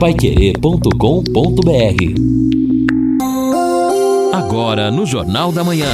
paiquerê.com.br Agora no Jornal da Manhã.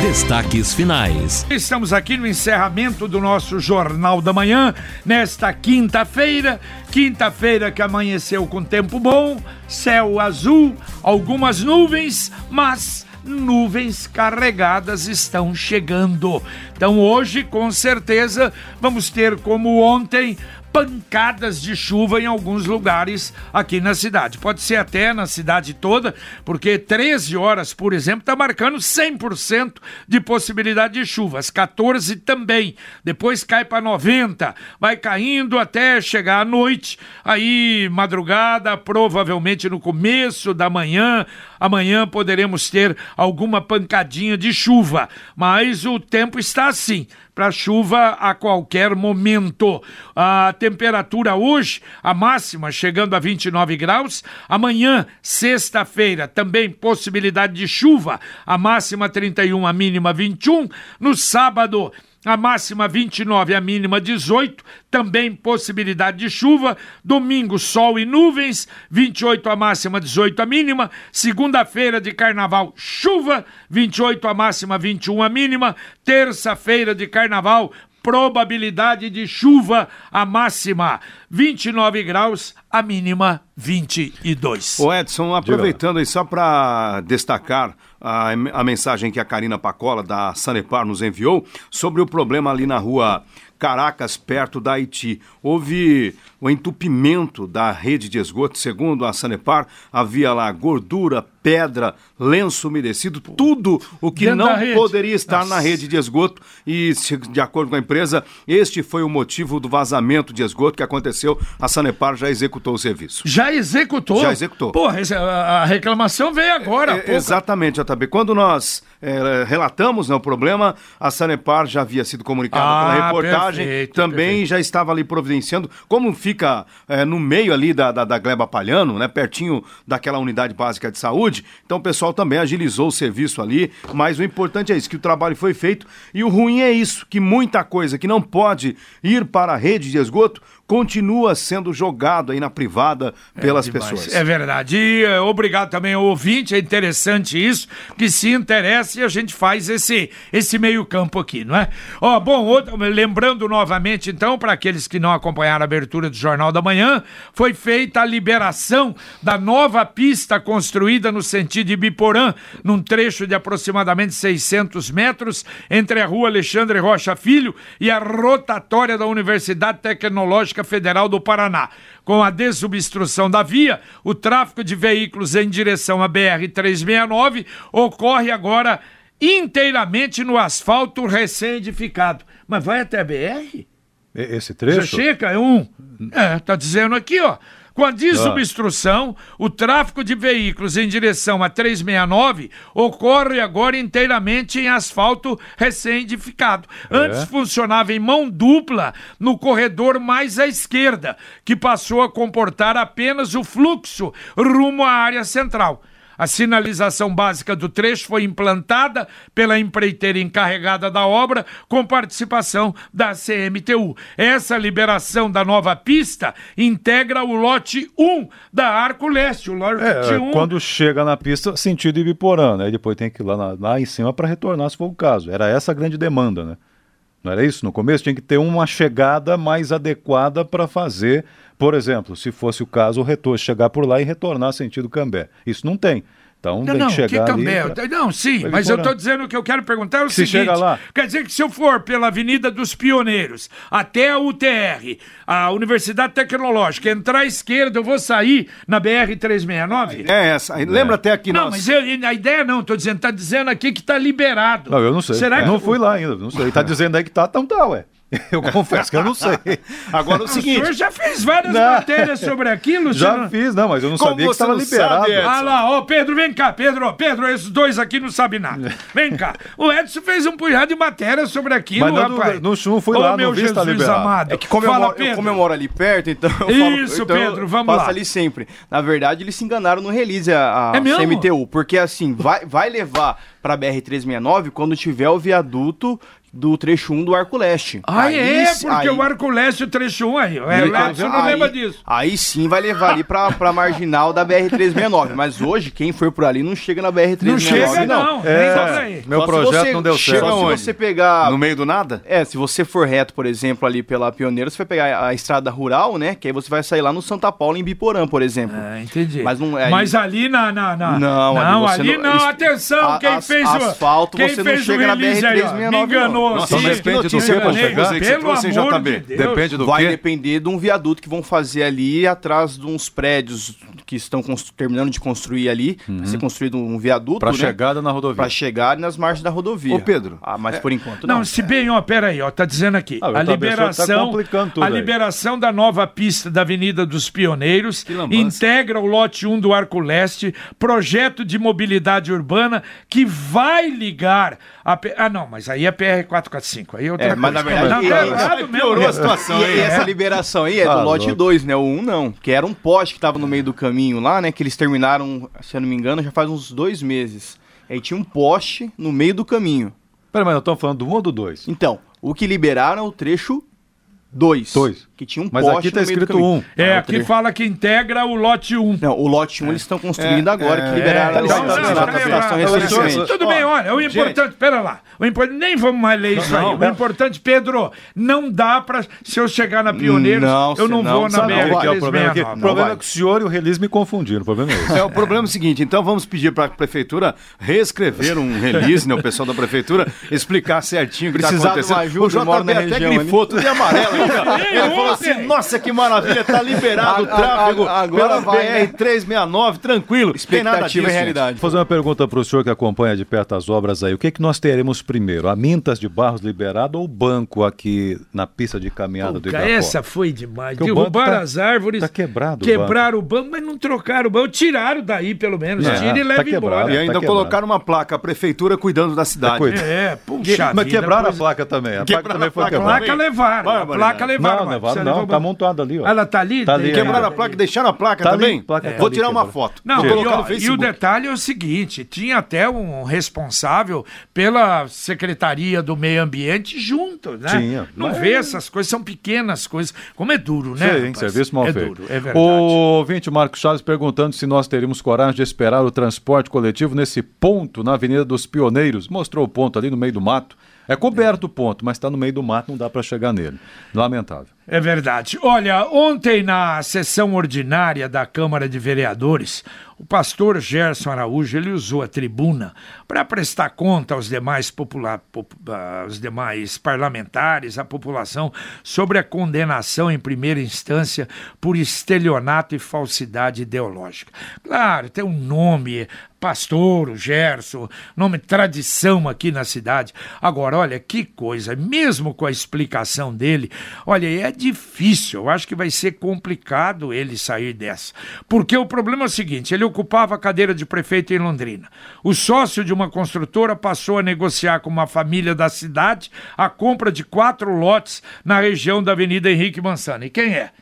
Destaques finais. Estamos aqui no encerramento do nosso Jornal da Manhã, nesta quinta-feira. Quinta-feira que amanheceu com tempo bom, céu azul, algumas nuvens, mas nuvens carregadas estão chegando. Então hoje, com certeza, vamos ter como ontem pancadas de chuva em alguns lugares aqui na cidade. Pode ser até na cidade toda, porque 13 horas, por exemplo, está marcando 100% de possibilidade de chuva. Às 14 também. Depois cai para 90, vai caindo até chegar à noite. Aí, madrugada, provavelmente no começo da manhã, amanhã poderemos ter alguma pancadinha de chuva. Mas o tempo está assim para chuva a qualquer momento. A temperatura hoje, a máxima chegando a 29 graus. Amanhã, sexta-feira, também possibilidade de chuva, a máxima 31, a mínima 21. No sábado, a máxima 29, a mínima 18, também possibilidade de chuva. Domingo, sol e nuvens, 28 a máxima, 18 a mínima. Segunda-feira de carnaval, chuva, 28 a máxima, 21 a mínima. Terça-feira de carnaval, probabilidade de chuva, a máxima 29 graus, a mínima 22. O Edson, aproveitando aí só para destacar a, a mensagem que a Karina Pacola da Sanepar nos enviou sobre o problema ali na rua Caracas, perto da Haiti. Houve o entupimento da rede de esgoto, segundo a Sanepar, havia lá gordura, pedra, lenço umedecido, tudo o que Dentro não poderia estar Nossa. na rede de esgoto. E, de acordo com a empresa, este foi o motivo do vazamento de esgoto que aconteceu. A Sanepar já executou o serviço. Já executou? Já executou. Porra, a reclamação veio agora. É, exatamente, JB. Quando nós é, relatamos né, o problema, a Sanepar já havia sido comunicada ah, pela reportagem, perfeito, também perfeito. já estava ali providenciando. Como fica é, no meio ali da, da, da Gleba Palhano, né, pertinho daquela unidade básica de saúde, então o pessoal também agilizou o serviço ali, mas o importante é isso, que o trabalho foi feito. E o ruim é isso, que muita coisa que não pode ir para a rede de esgoto continua sendo jogado aí na privada é pelas é pessoas. É verdade. E uh, obrigado também ao ouvinte, é interessante isso, que se interessa e a gente faz esse, esse meio campo aqui, não é? Ó, bom, outro, lembrando novamente então, para aqueles que não acompanharam a abertura do Jornal da Manhã, foi feita a liberação da nova pista construída no sentido de Biporã, num trecho de aproximadamente 600 metros, entre a rua Alexandre Rocha Filho e a rotatória da Universidade Tecnológica Federal do Paraná. Com a desobstrução da via, o tráfego de veículos em direção à BR-369 ocorre agora inteiramente no asfalto recém-edificado. Mas vai até a BR? Esse trecho? Já chega, é um. É, tá dizendo aqui, ó. Com a desobstrução, ah. o tráfego de veículos em direção a 369 ocorre agora inteiramente em asfalto recém-edificado. É. Antes funcionava em mão dupla no corredor mais à esquerda, que passou a comportar apenas o fluxo rumo à área central. A sinalização básica do trecho foi implantada pela empreiteira encarregada da obra, com participação da CMTU. Essa liberação da nova pista integra o lote 1 da Arco Leste. O lote é, 1. Quando chega na pista, sentido Ibiporã, né? E depois tem que ir lá, na, lá em cima para retornar, se for o caso. Era essa a grande demanda, né? Não era isso? No começo tinha que ter uma chegada mais adequada para fazer, por exemplo, se fosse o caso, o retorno chegar por lá e retornar sentido Cambé. Isso não tem. Então não, tem não, que chegar que ali. Pra... Não, sim, mas eu estou dizendo que eu quero perguntar é o se seguinte: chega lá. quer dizer que se eu for pela Avenida dos Pioneiros até a UTR, a Universidade Tecnológica, entrar à esquerda, eu vou sair na BR 369? É essa. Lembra é. até aqui Não, mas eu, a ideia não, estou dizendo, está dizendo aqui que está liberado. Não, eu não sei. Será eu que... não fui lá ainda, não sei. Está dizendo aí que tá, então tá, ué. Eu confesso que eu não sei. Agora o seguinte. O senhor já fez várias não. matérias sobre aquilo, Já fiz, não, mas eu não Como sabia que estava liberado. Sabe, ah lá, ó, Pedro, vem cá, Pedro, Pedro, esses dois aqui não sabem nada. Vem cá. O Edson fez um punhado de matérias sobre aquilo, mas não, rapaz. No chum fui lá, meu não vi Jesus liberado. amado. É que como, Fala, eu, moro, eu, como eu moro ali perto, então eu falo, Isso, então Pedro, vamos passo lá. ali sempre. Na verdade, eles se enganaram no release a, a é CMTU, porque assim, vai, vai levar para BR 369 quando tiver o viaduto do trecho 1 do Arco Leste. Ah, Aí é, porque aí- o Arco Leste, o trecho 1 aí. É, o Edson não aí- lembra disso. Aí sim vai levar ali pra, pra marginal da BR-369. Mas hoje, quem for por ali não chega na BR-369. Não chega, não. Nem É, dá pra ir. meu Só se projeto você- não deu chega certo. Se onde? você pegar. No meio do nada? É, se você for reto, por exemplo, ali pela Pioneira, você vai pegar a estrada rural, né? Que aí você vai sair lá no Santa Paula, em Biporã, por exemplo. Ah, entendi. Mas não é- Mas ali na. na, na- Não, ali não, você ali não- não. Atenção, a- quem as- fez o. asfalto, quem você não fez o chega na release aí, ó, BR-369 Me enganou, Nossa, mas que chegar, hein, que você Pelo trouxe em amor JB? de Deus. Depende do vai quê? depender de um viaduto que vão fazer ali atrás de uns prédios que estão terminando de construir ali. Vai ser construído um viaduto, Pra né? chegada na rodovia. Pra chegar nas margens da rodovia. Ô, Pedro, Ah, mas por enquanto não. Não, se bem, ó, peraí, ó, tá dizendo aqui, Ah, a tá liberação, tudo a aí. liberação da nova pista da Avenida dos Pioneiros integra o lote 1 do Arco Leste, projeto de mobilidade urbana que vai ligar a Ah, não, mas aí é PR445, aí é outra É, coisa. mas na verdade, não, tá ele- errado mesmo. piorou né? a situação, E, hein? e essa liberação aí é Ah, do lote louco. 2, né? O 1 não. Que era um poste que tava no meio do caminho lá, né? Que eles terminaram, se eu não me engano, já faz uns dois meses. Aí tinha um poste no meio do caminho. Peraí, mas nós estamos falando do 1 ou do 2? Então, o que liberaram é o trecho 2. Dois. Que tinha um Mas poste aqui tá do escrito um. É, o aqui fala que integra o lote 1. Não, o lote 1 eles estão construindo É, agora, é, que liberaram é, a. Tudo bem, olha, o importante, pera lá. O importante, nem vamos mais ler isso aí. O importante, Pedro, não dá pra. Se eu chegar na Pioneiros, eu não vou na que é o problema é que o senhor e o release me confundiram. O problema é esse. É, o problema é o seguinte, então vamos pedir para a prefeitura reescrever um release, né, o pessoal da prefeitura, explicar certinho o que está acontecendo. o JB até grifou, tudo amarelo. É, Ele falou assim, nossa, que maravilha, tá liberado o tráfego agora pela vai, né? BR-369, tranquilo. Tem nada disso, Expectativa e realidade. Vou fazer uma pergunta para o senhor que acompanha de perto as obras aí. O que, que nós teremos primeiro? A Mintas de Barros liberado ou o banco aqui na pista de caminhada do Puta, Igapó? essa foi demais. Que o Derrubaram banco tá- as árvores. tá quebrado o Quebraram o banco, mas não trocaram o banco. Tiraram daí, pelo menos. É, Tira e tá leva quebrado. embora. E Tá ainda quebrado. colocaram uma placa, a prefeitura cuidando da cidade. É, puxa Mas vida, quebraram coisa- a placa também. A placa Quebraram também foi placa A quebrada. placa levaram. A placa levaram. Não, mas levaram precisa não. Tá o- montada ali, ó. Ela tá ali? Tá ali, Quebraram a É. placa, deixaram a placa Tá também? ali, placa tá Vou tirar uma foto. Não, Vou e, ó, no e o detalhe é o seguinte: tinha até um responsável pela Secretaria do Meio Ambiente junto, né? Tinha. Não Mas- vê essas coisas, são pequenas coisas. Como é duro, né? Sim, rapaz? serviço mal é feito. duro, é verdade. O ouvinte Marcos Chaves perguntando se nós teríamos coragem de esperar o transporte coletivo nesse ponto na Avenida dos Pioneiros. Mostrou o ponto ali no meio do mato. É coberto o ponto, mas está no meio do mato, não dá para chegar nele. Lamentável. É verdade. Olha, ontem na sessão ordinária da Câmara de Vereadores, o pastor Gerson Araújo ele usou a tribuna para prestar conta aos demais, pop- ah, aos demais parlamentares, à população, sobre a condenação em primeira instância por estelionato e falsidade ideológica. Claro, tem um nome, pastor, o Gerson, nome tradição aqui na cidade. Agora, olha que coisa, mesmo com a explicação dele, olha, é difícil, eu acho que vai ser complicado ele sair dessa. Porque o problema é o seguinte, ele ocupava a cadeira de prefeito em Londrina. O sócio de uma construtora passou a negociar com uma família da cidade a compra de quatro lotes na região da Avenida Henrique Mansana. E quem é?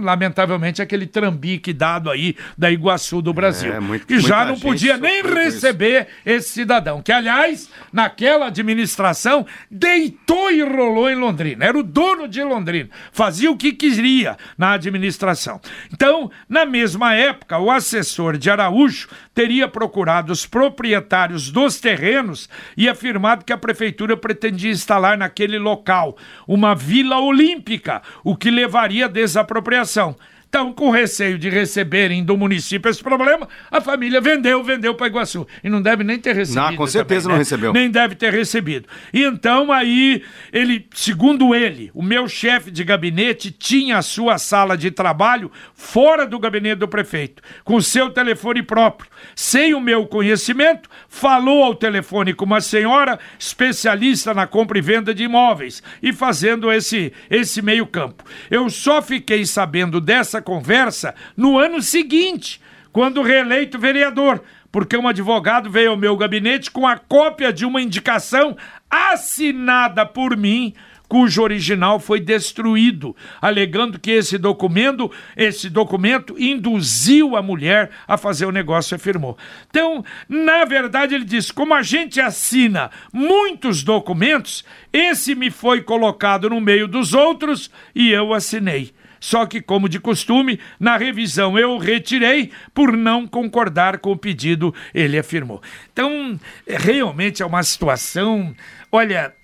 Lamentavelmente, aquele trambique dado aí da Iguaçu do Brasil. É, muito- que já não podia nem receber esse cidadão, que aliás, naquela administração, deitou e rolou em Londrina. Era o dono de Londrina. Fazia o que queria na administração. Então, na mesma época, o assessor de Araújo teria procurado os proprietários dos terrenos e afirmado que a prefeitura pretendia instalar naquele local uma vila olímpica, o que levaria à desapropriação. Então, com receio de receberem do município esse problema, a família vendeu, vendeu para Iguaçu. E não deve nem ter recebido. Não, com certeza também, não né? recebeu. Nem deve ter recebido. E então aí, ele, segundo ele, o meu chefe de gabinete tinha a sua sala de trabalho fora do gabinete do prefeito, com seu telefone próprio. Sem o meu conhecimento, falou ao telefone com uma senhora especialista na compra e venda de imóveis e fazendo esse, esse meio campo. Eu só fiquei sabendo dessa conversa no ano seguinte, quando reeleito vereador, porque um advogado veio ao meu gabinete com a cópia de uma indicação assinada por mim cujo original foi destruído, alegando que esse documento, esse documento induziu a mulher a fazer o negócio, afirmou. Então, na verdade, ele diz: como a gente assina muitos documentos, esse me foi colocado no meio dos outros e eu assinei. Só que, como de costume, na revisão eu retirei por não concordar com o pedido, ele afirmou. Então, realmente é uma situação, olha,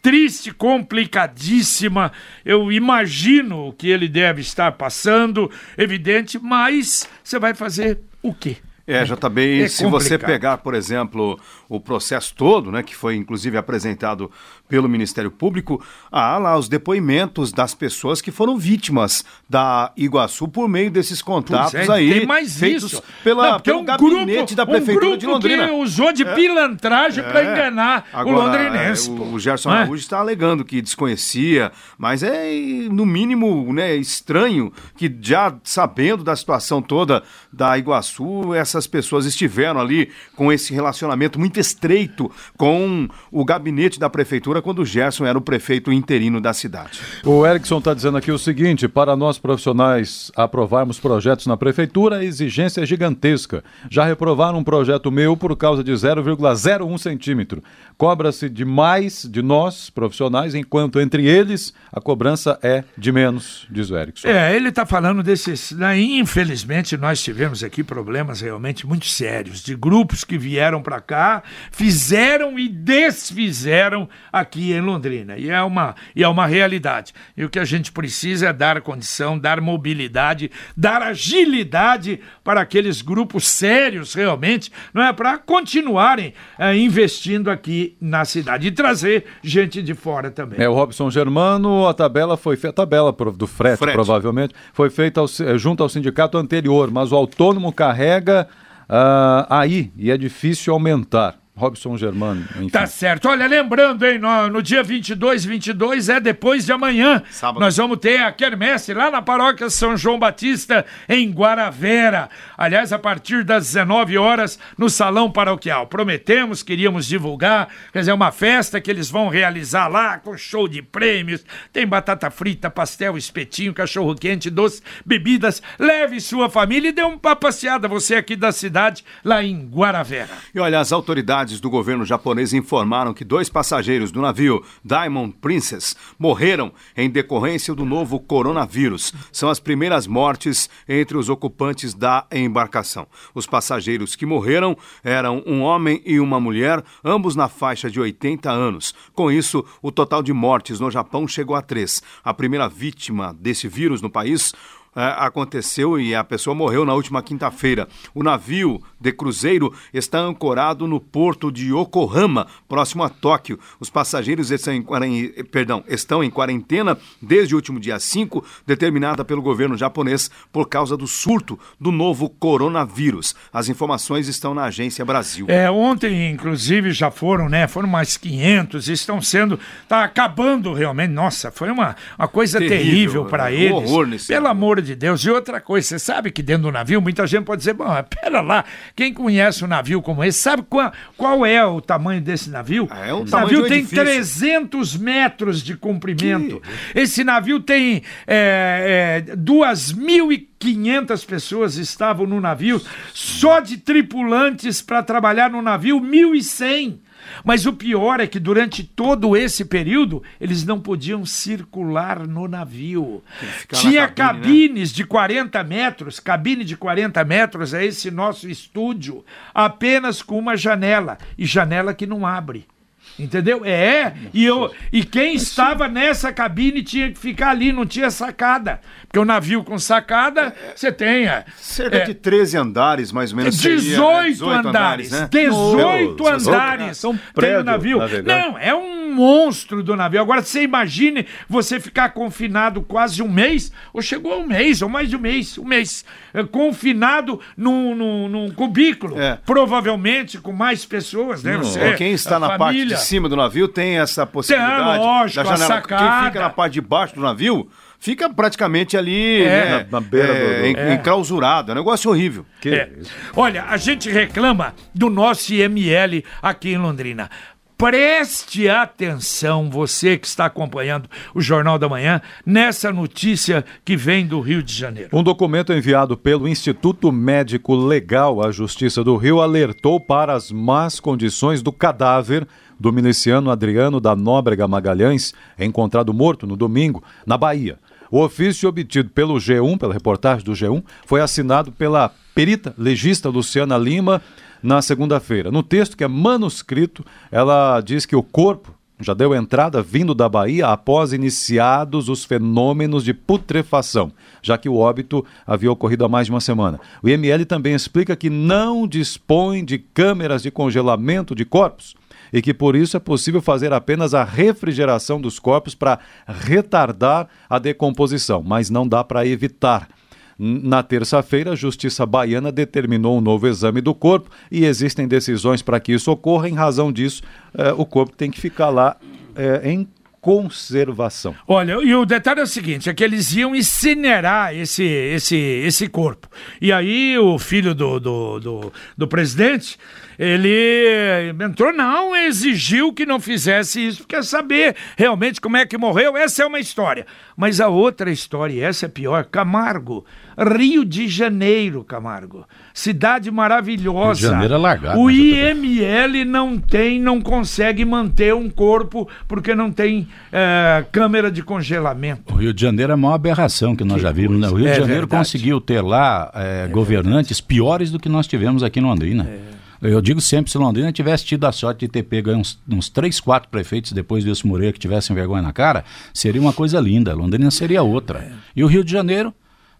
triste, complicadíssima. Eu imagino o que ele deve estar passando, evidente, mas você vai fazer o quê? É, JB, é se você pegar, por exemplo, o processo todo, né, que foi inclusive apresentado pelo Ministério Público, há lá os depoimentos das pessoas que foram vítimas da Iguaçu por meio desses contatos é, aí tem mais feitos isso. pela, Não, pelo um gabinete grupo, da Prefeitura um grupo de Londrina. que usou de É. pilantragem para É. enganar Agora, o londrinense. é. O, o Gerson é? Araújo está alegando que desconhecia, mas é no mínimo né, estranho que já sabendo da situação toda da Iguaçu, essas pessoas estiveram ali com esse relacionamento muito estreito com o gabinete da prefeitura quando o Gerson era o prefeito interino da cidade. O Erickson está dizendo aqui o seguinte: para nós profissionais aprovarmos projetos na prefeitura, a exigência é gigantesca. Já reprovaram um projeto meu por causa de 0,01 centímetro. Cobra-se de mais de nós, profissionais, enquanto entre eles a cobrança é de menos, diz o Erickson. É, ele está falando desses. Né, infelizmente, nós tivemos aqui problemas realmente muito sérios de grupos que vieram para cá, fizeram e desfizeram aqui em Londrina. E é, uma, e é uma realidade. E o que a gente precisa é dar condição, dar mobilidade, dar agilidade para aqueles grupos sérios, realmente, não é? Para continuarem é, investindo aqui na cidade e trazer gente de fora também. É o Robson Germano, a tabela foi feita, a tabela do frete, Frete. provavelmente, foi feita ao junto ao sindicato anterior, mas o autônomo carrega ah, aí e é difícil aumentar. Robson Germano, enfim. Tá certo. Olha, lembrando, hein, no, no dia 22, 22 é depois de amanhã. Sábado. Nós vamos ter a quermesse lá na paróquia São João Batista, em Guaravera. Aliás, a partir das 19 horas, no salão paroquial. Prometemos, queríamos divulgar, quer dizer, uma festa que eles vão realizar lá, com show de prêmios. Tem batata frita, pastel, espetinho, cachorro quente, doce, bebidas. Leve sua família e dê uma passeada, você aqui da cidade, lá em Guaravera. E olha, as autoridades do governo japonês informaram que dois passageiros do navio Diamond Princess morreram em decorrência do novo coronavírus. São as primeiras mortes entre os ocupantes da embarcação. Os passageiros que morreram eram um homem e uma mulher, ambos na faixa de 80 anos. Com isso, o total de mortes no Japão chegou a três. A primeira vítima desse vírus no país aconteceu e a pessoa morreu na última quinta-feira. O navio de cruzeiro está ancorado no porto de Yokohama, próximo a Tóquio. Os passageiros estão em, perdão, estão em quarentena desde o último dia 5, determinada pelo governo japonês por causa do surto do novo coronavírus. As informações estão na Agência Brasil. É, ontem, inclusive, já foram, né? Foram mais 500, estão sendo. Tá acabando realmente. Nossa, foi uma, uma coisa Terrível, terrível para né? Um eles. horror nesse Pelo amor de Deus. E outra coisa, você sabe que dentro do navio, muita gente pode dizer: bom, pera lá, quem conhece um navio como esse, sabe qual, qual é o tamanho desse navio? Ah, é um de navio tem edifício. 300 metros de comprimento. Esse navio tem é, é, 2.500 pessoas estavam no navio, só de tripulantes para trabalhar no navio, 1.100. Mas o pior é que durante todo esse período eles não podiam circular no navio. Tinha cabine, né? cabines de 40 metros, cabine de 40 metros é esse nosso estúdio, apenas com uma janela e janela que não abre. Entendeu? É, e, eu, e quem estava nessa cabine tinha que ficar ali, não tinha sacada. Porque o navio com sacada, você tem. é, Cerca é, de 13 andares, mais ou menos. seria, né? 18, andares. né? 18 Nossa, andares. são tem prédio o navio. navegante. Não, é um monstro do navio. Agora, você imagine você ficar confinado quase um mês, ou chegou um mês, ou mais de um mês, um mês, eh, confinado num, num, num cubículo. É. Provavelmente com mais pessoas, né? Você, Ou quem está na parte família. de cima do navio tem essa possibilidade lógico, da a janela. sacada. Quem fica na parte de baixo do navio fica praticamente ali É. né, Na- na beira é, do- do- É. enclausurado. É um negócio horrível. Que É. Olha, a gente reclama do nosso IML aqui em Londrina. Preste atenção, você que está acompanhando o Jornal da Manhã, nessa notícia que vem do Rio de Janeiro. Um documento enviado pelo Instituto Médico Legal à Justiça do Rio alertou para as más condições do cadáver do miliciano Adriano da Nóbrega Magalhães, encontrado morto no domingo, na Bahia. O ofício obtido pelo G1, pela reportagem do G1, foi assinado pela perita legista Luciana Lima na segunda-feira. No texto, que é manuscrito, ela diz que o corpo já deu entrada vindo da Bahia após iniciados os fenômenos de putrefação, já que o óbito havia ocorrido há mais de uma semana. O IML também explica que não dispõe de câmeras de congelamento de corpos e que por isso é possível fazer apenas a refrigeração dos corpos para retardar a decomposição, mas não dá para evitar. Na terça-feira, a Justiça Baiana determinou um novo exame do corpo e existem decisões para que isso ocorra. Em razão disso, eh, o corpo tem que ficar lá eh, em conservação. Olha, e o detalhe é o seguinte, é que eles iam incinerar esse, esse, esse corpo. E aí o filho do, do, do, do presidente, ele entrou, não, exigiu que não fizesse isso, quer saber realmente como é que morreu. Essa é uma história. Mas a outra história, essa é pior, Camargo, Rio de Janeiro, Camargo. Cidade maravilhosa. Rio de Janeiro é largado. O IML não tem, não consegue manter um corpo porque não tem é, câmera de congelamento. O Rio de Janeiro é a maior aberração que nós que já vimos. Né? O Rio é de Janeiro verdade. conseguiu ter lá é, governantes verdade. piores do que nós tivemos aqui no Londrina. É. Eu digo sempre, se Londrina tivesse tido a sorte de ter pego uns, uns três, quatro prefeitos depois desse Moreira que tivessem vergonha na cara, seria uma coisa linda. Londrina seria outra. É. E o Rio de Janeiro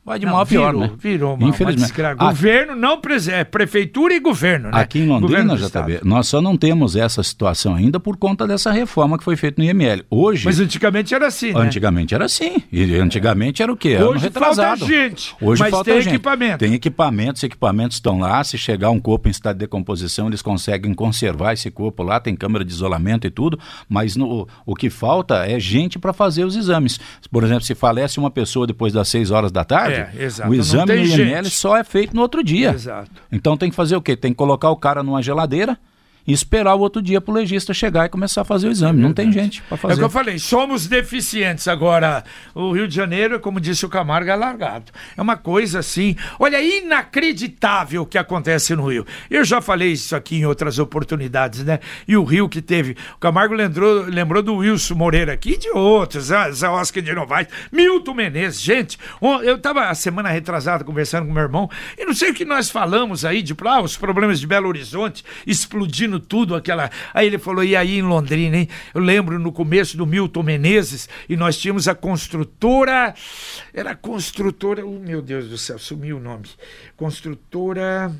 vai de não, mal a pior, virou, né? Virou, mal, Infelizmente. governo não, é, prefeitura e governo, né? Aqui em Londrina, JB, nós só não temos essa situação ainda por conta dessa reforma que foi feita no IML. Hoje... Mas antigamente era assim, né? Antigamente era assim. E antigamente era o quê? Hoje falta gente, Hoje mas falta tem gente. equipamento. Tem equipamentos, os equipamentos estão lá, se chegar um corpo em estado de decomposição, eles conseguem conservar esse corpo lá, tem câmera de isolamento e tudo, mas no, o que falta é gente para fazer os exames. Por exemplo, se falece uma pessoa depois das 6 horas da tarde, é, o exame no IML só é feito no outro dia. Exato. Então tem que fazer o quê? Tem que colocar o cara numa geladeira e esperar o outro dia para o legista chegar e começar a fazer o exame. É não tem gente para fazer. É o que eu falei, somos deficientes. Agora, o Rio de Janeiro, como disse o Camargo, é largado. É uma coisa assim, olha, inacreditável o que acontece no Rio. Eu já falei isso aqui em outras oportunidades, né? E o Rio que teve. O Camargo lembrou, lembrou do Wilson Moreira aqui e de outros, Zé Oscar de Novaes, Milton Menezes. Gente, eu estava a semana retrasada conversando com meu irmão e não sei o que nós falamos aí de ah, os problemas de Belo Horizonte explodindo tudo, aquela. Aí ele falou: e aí em Londrina, hein? Eu lembro no começo do Milton Menezes e nós tínhamos a construtora. Era a construtora. Oh, meu Deus do céu, sumiu o nome. Construtora.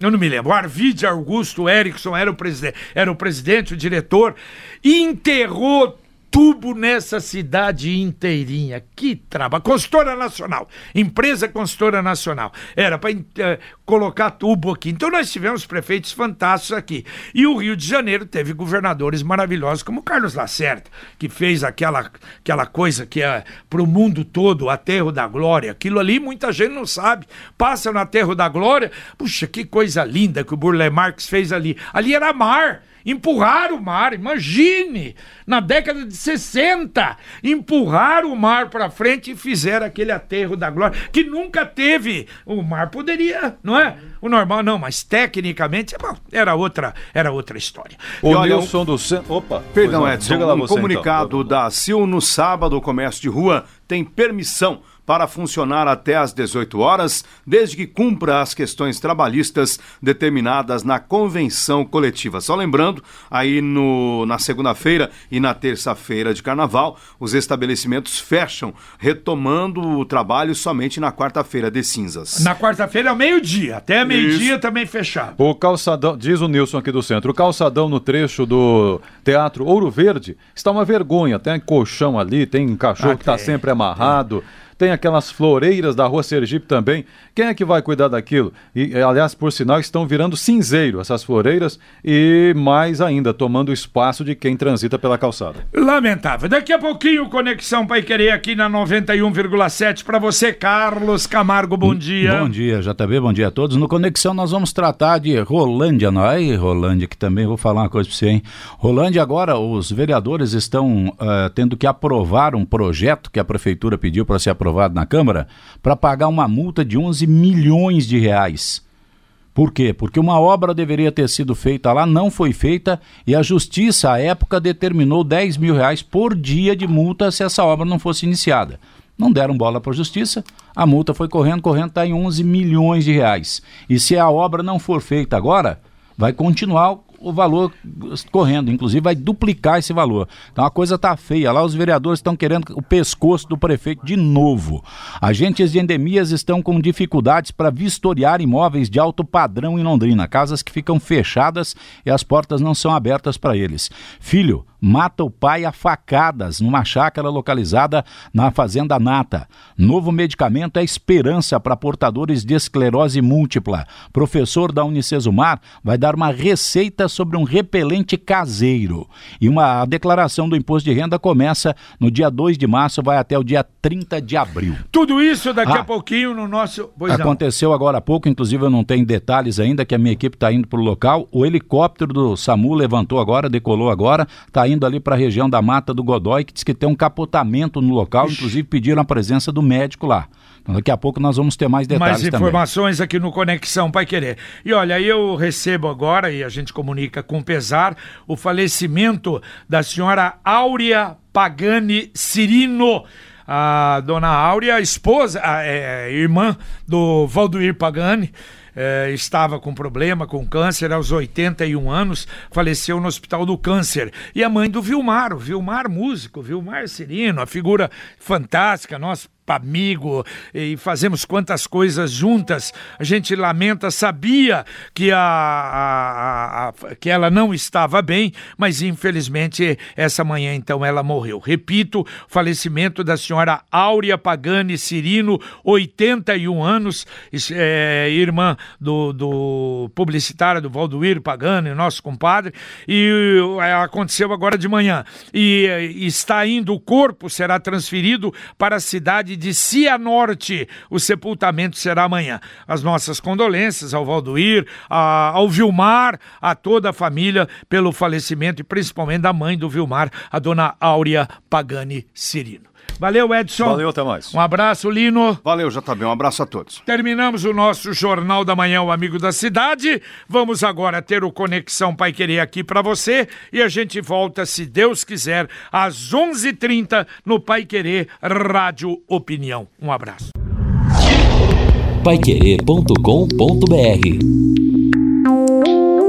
Eu não me lembro. O Arvide Augusto Erickson era o presidente, era o presidente, o diretor, enterrou tubo nessa cidade inteirinha. Que trabalho. Consultora Nacional. Empresa Consultora Nacional. Era para eh, colocar tubo aqui. Então nós tivemos prefeitos fantásticos aqui. E o Rio de Janeiro teve governadores maravilhosos, como Carlos Lacerda, que fez aquela, aquela coisa que é para o mundo todo, o aterro da glória. Aquilo ali muita gente não sabe. Passa no aterro da glória. Puxa, que coisa linda que o Burle Marx fez ali. Ali era mar empurrar o mar. Imagine, na década de 60, empurrar o mar para frente e fizeram aquele aterro da glória que nunca teve. O mar poderia, não é? O normal não, mas tecnicamente bom, era outra, era outra história. O olha, Nilson do Centro. Opa, perdão, Edson. Um você, então. comunicado então. da CIL no sábado, o comércio de rua tem permissão para funcionar até às 18 horas, desde que cumpra as questões trabalhistas determinadas na convenção coletiva. Só lembrando, aí no, na segunda-feira e na terça-feira de carnaval, os estabelecimentos fecham, retomando o trabalho somente na quarta-feira de cinzas. Na quarta-feira, ao meio-dia, até meio-dia também fechado. O calçadão, diz o Nilson aqui do centro, o calçadão no trecho do Teatro Ouro Verde está uma vergonha. Tem colchão ali, tem cachorro ah, que está sempre amarrado. Tem aquelas floreiras da rua Sergipe também. Quem é que vai cuidar daquilo? E, aliás, por sinal, estão virando cinzeiro essas floreiras e mais ainda, tomando espaço de quem transita pela calçada. Lamentável. Daqui a pouquinho, Conexão Pai Querer aqui na 91,7 para você, Carlos Camargo. Bom dia. Bom dia, JB. Bom dia a todos. No Conexão nós vamos tratar de Rolândia, não é? Rolândia, que também vou falar uma coisa para você, hein? Rolândia agora, os vereadores estão uh, tendo que aprovar um projeto que a prefeitura pediu para ser aprovado na Câmara para pagar uma multa de 11 milhões de reais. Por quê? Porque uma obra deveria ter sido feita lá, não foi feita, e a justiça, à época, determinou 10 mil reais por dia de multa se essa obra não fosse iniciada. Não deram bola para a justiça, a multa foi correndo, correndo, está em 11 milhões de reais. E se a obra não for feita agora, vai continuar o valor correndo, inclusive vai duplicar esse valor. Então a coisa tá feia. Lá os vereadores estão querendo o pescoço do prefeito de novo. Agentes de endemias estão com dificuldades para vistoriar imóveis de alto padrão em Londrina, casas que ficam fechadas e as portas não são abertas para eles. Filho, mata o pai a facadas numa chácara localizada na Fazenda Nata. Novo medicamento é esperança para portadores de esclerose múltipla. Professor da Unicesumar vai dar uma receita sobre um repelente caseiro. E uma a declaração do imposto de renda começa no dia 2 de março, vai até o dia 30 de abril. Tudo isso daqui ah, a pouquinho no nosso. Pois aconteceu não. agora há pouco, inclusive eu não tenho detalhes ainda, que a minha equipe está indo para o local. O helicóptero do SAMU levantou agora, decolou agora, está indo ali para a região da Mata do Godói, que diz que tem um capotamento no local, Ixi. inclusive pediram a presença do médico lá. Então, daqui a pouco nós vamos ter mais detalhes Mais informações também. aqui no Conexão Pai Querer. E olha, eu recebo agora, e a gente comunica com pesar, o falecimento da senhora Áurea Pagani Cirino a dona Áurea, esposa, a, é, é, irmã do Valdoir Pagani, é, estava com problema, com câncer, aos 81 anos, faleceu no Hospital do Câncer. E a mãe do Vilmar, o Vilmar músico, Vilmar Cirino, a figura fantástica, nosso amigo e fazemos quantas coisas juntas. A gente lamenta, sabia que, a, a, a, que ela não estava bem, mas infelizmente essa manhã então ela morreu. Repito, falecimento da senhora Áurea Pagani Cirino, 81 anos, é, irmã do, do publicitário do Valdoir Pagani, nosso compadre, e é, aconteceu agora de manhã. E, e está indo, o corpo será transferido para a cidade de Cianorte. O sepultamento será amanhã. As nossas condolências ao Valdoir, a, ao Vilmar, a toda a família pelo falecimento e principalmente da mãe do Vilmar, a dona Áurea Pagani Cirino. Valeu, Edson. Valeu, até mais. Um abraço, Lino. Valeu, já tá bem. Um abraço a todos. Terminamos o nosso Jornal da Manhã, o Amigo da Cidade. Vamos agora ter o Conexão Pai Querer aqui para você e a gente volta, se Deus quiser, às 11:30 h 30 no Pai Querer Rádio Opinião. Um abraço. Paiquerê.com.br